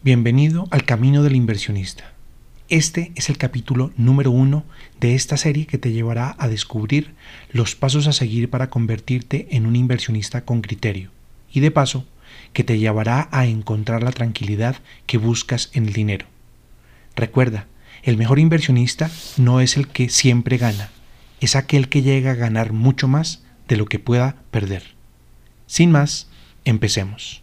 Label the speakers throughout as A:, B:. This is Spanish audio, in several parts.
A: Bienvenido al Camino del Inversionista. Este es el capítulo número uno de esta serie que te llevará a descubrir los pasos a seguir para convertirte en un inversionista con criterio y de paso que te llevará a encontrar la tranquilidad que buscas en el dinero. Recuerda, el mejor inversionista no es el que siempre gana, es aquel que llega a ganar mucho más de lo que pueda perder. Sin más, empecemos.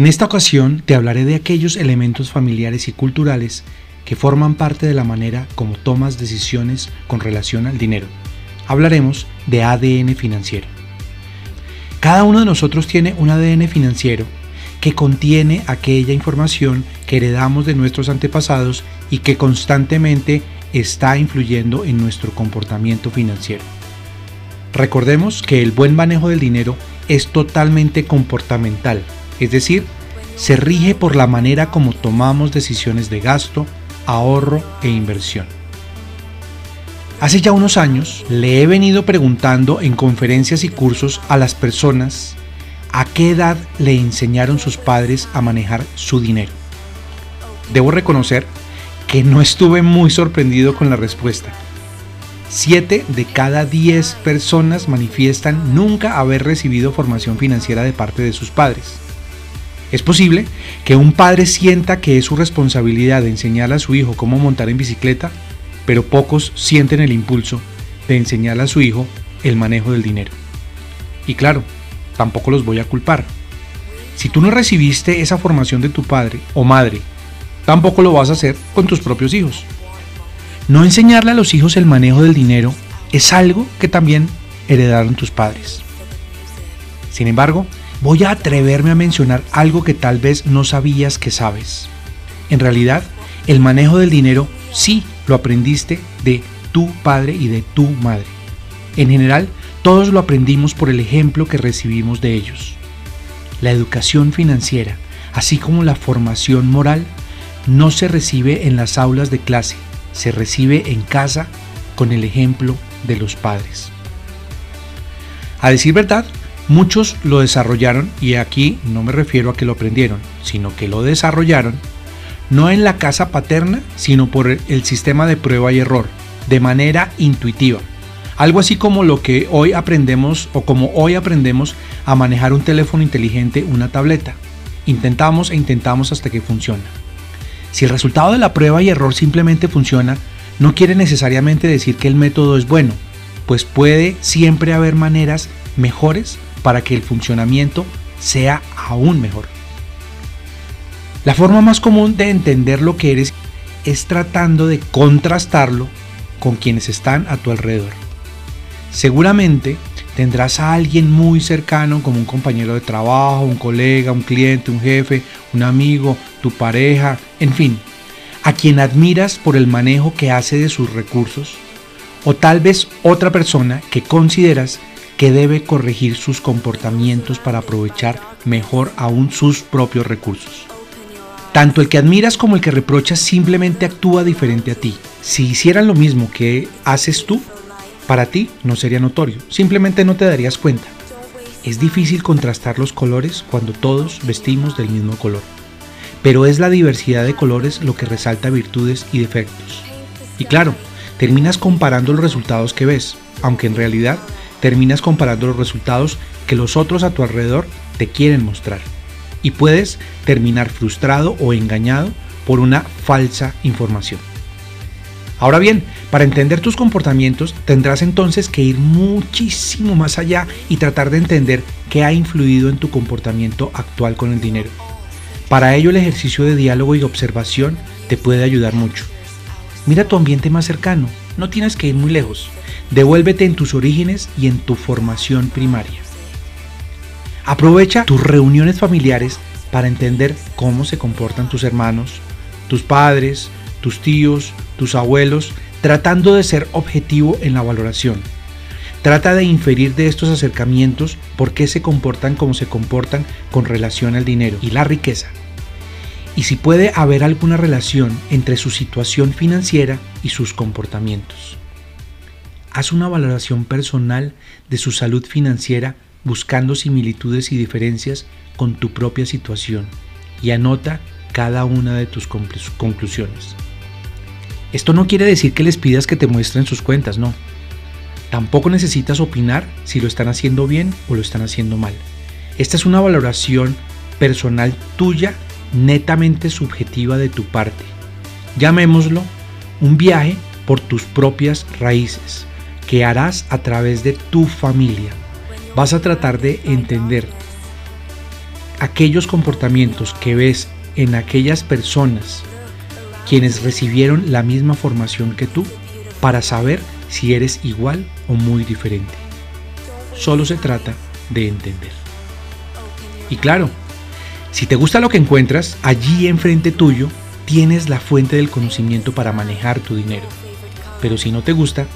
A: En esta ocasión te hablaré de aquellos elementos familiares y culturales que forman parte de la manera como tomas decisiones con relación al dinero. Hablaremos de ADN financiero. Cada uno de nosotros tiene un ADN financiero que contiene aquella información que heredamos de nuestros antepasados y que constantemente está influyendo en nuestro comportamiento financiero. Recordemos que el buen manejo del dinero es totalmente comportamental, es decir, se rige por la manera como tomamos decisiones de gasto, ahorro e inversión. Hace ya unos años le he venido preguntando en conferencias y cursos a las personas a qué edad le enseñaron sus padres a manejar su dinero. Debo reconocer que no estuve muy sorprendido con la respuesta. Siete de cada diez personas manifiestan nunca haber recibido formación financiera de parte de sus padres. Es posible que un padre sienta que es su responsabilidad de enseñarle a su hijo cómo montar en bicicleta, pero pocos sienten el impulso de enseñarle a su hijo el manejo del dinero. Y claro, tampoco los voy a culpar. Si tú no recibiste esa formación de tu padre o madre, tampoco lo vas a hacer con tus propios hijos. No enseñarle a los hijos el manejo del dinero es algo que también heredaron tus padres. Sin embargo, voy a atreverme a mencionar algo que tal vez no sabías que sabes. En realidad, el manejo del dinero sí lo aprendiste de tu padre y de tu madre. En general, todos lo aprendimos por el ejemplo que recibimos de ellos. La educación financiera, así como la formación moral, no se recibe en las aulas de clase, se recibe en casa con el ejemplo de los padres. A decir verdad, Muchos lo desarrollaron, y aquí no me refiero a que lo aprendieron, sino que lo desarrollaron, no en la casa paterna, sino por el sistema de prueba y error, de manera intuitiva. Algo así como lo que hoy aprendemos o como hoy aprendemos a manejar un teléfono inteligente, una tableta. Intentamos e intentamos hasta que funciona. Si el resultado de la prueba y error simplemente funciona, no quiere necesariamente decir que el método es bueno, pues puede siempre haber maneras mejores para que el funcionamiento sea aún mejor. La forma más común de entender lo que eres es tratando de contrastarlo con quienes están a tu alrededor. Seguramente tendrás a alguien muy cercano como un compañero de trabajo, un colega, un cliente, un jefe, un amigo, tu pareja, en fin, a quien admiras por el manejo que hace de sus recursos, o tal vez otra persona que consideras que debe corregir sus comportamientos para aprovechar mejor aún sus propios recursos. Tanto el que admiras como el que reprochas simplemente actúa diferente a ti. Si hicieran lo mismo que haces tú, para ti no sería notorio, simplemente no te darías cuenta. Es difícil contrastar los colores cuando todos vestimos del mismo color, pero es la diversidad de colores lo que resalta virtudes y defectos. Y claro, terminas comparando los resultados que ves, aunque en realidad terminas comparando los resultados que los otros a tu alrededor te quieren mostrar. Y puedes terminar frustrado o engañado por una falsa información. Ahora bien, para entender tus comportamientos tendrás entonces que ir muchísimo más allá y tratar de entender qué ha influido en tu comportamiento actual con el dinero. Para ello el ejercicio de diálogo y observación te puede ayudar mucho. Mira tu ambiente más cercano, no tienes que ir muy lejos. Devuélvete en tus orígenes y en tu formación primaria. Aprovecha tus reuniones familiares para entender cómo se comportan tus hermanos, tus padres, tus tíos, tus abuelos, tratando de ser objetivo en la valoración. Trata de inferir de estos acercamientos por qué se comportan como se comportan con relación al dinero y la riqueza. Y si puede haber alguna relación entre su situación financiera y sus comportamientos. Haz una valoración personal de su salud financiera buscando similitudes y diferencias con tu propia situación y anota cada una de tus conclusiones. Esto no quiere decir que les pidas que te muestren sus cuentas, no. Tampoco necesitas opinar si lo están haciendo bien o lo están haciendo mal. Esta es una valoración personal tuya, netamente subjetiva de tu parte. Llamémoslo un viaje por tus propias raíces que harás a través de tu familia. Vas a tratar de entender aquellos comportamientos que ves en aquellas personas quienes recibieron la misma formación que tú para saber si eres igual o muy diferente. Solo se trata de entender. Y claro, si te gusta lo que encuentras, allí enfrente tuyo tienes la fuente del conocimiento para manejar tu dinero. Pero si no te gusta,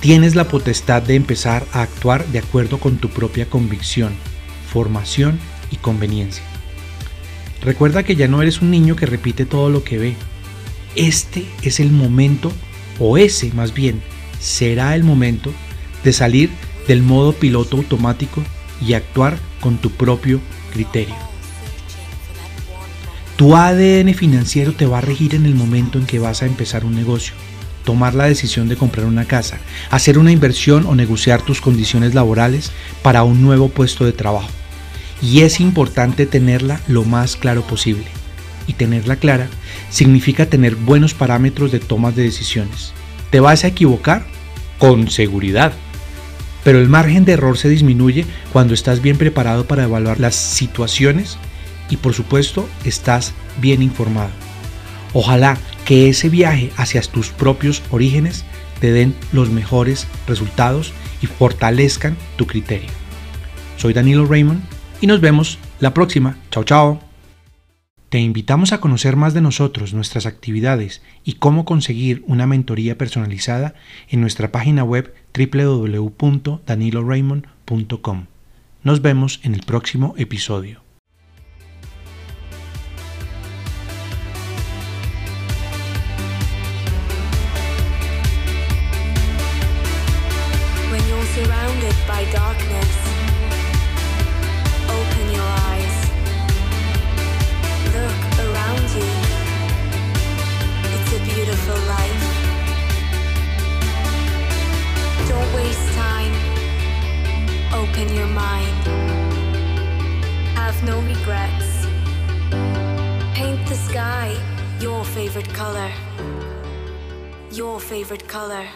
A: tienes la potestad de empezar a actuar de acuerdo con tu propia convicción, formación y conveniencia. Recuerda que ya no eres un niño que repite todo lo que ve, este es el momento, o ese más bien, será el momento de salir del modo piloto automático y actuar con tu propio criterio. Tu ADN financiero te va a regir en el momento en que vas a empezar un negocio, tomar la decisión de comprar una casa, hacer una inversión o negociar tus condiciones laborales para un nuevo puesto de trabajo. Y es importante tenerla lo más claro posible y tenerla clara significa tener buenos parámetros de tomas de decisiones. ¿Te vas a equivocar? Con seguridad. Pero el margen de error se disminuye cuando estás bien preparado para evaluar las situaciones y por supuesto estás bien informado. Ojalá que ese viaje hacia tus propios orígenes te den los mejores resultados y fortalezcan tu criterio. Soy Danilo Raymond y nos vemos la próxima. Chao, chao. Te invitamos a conocer más de nosotros, nuestras actividades y cómo conseguir una mentoría personalizada en nuestra página web www.daniloraymond.com. Nos vemos en el próximo episodio.
B: No regrets. Paint the sky your favorite color. Your favorite color.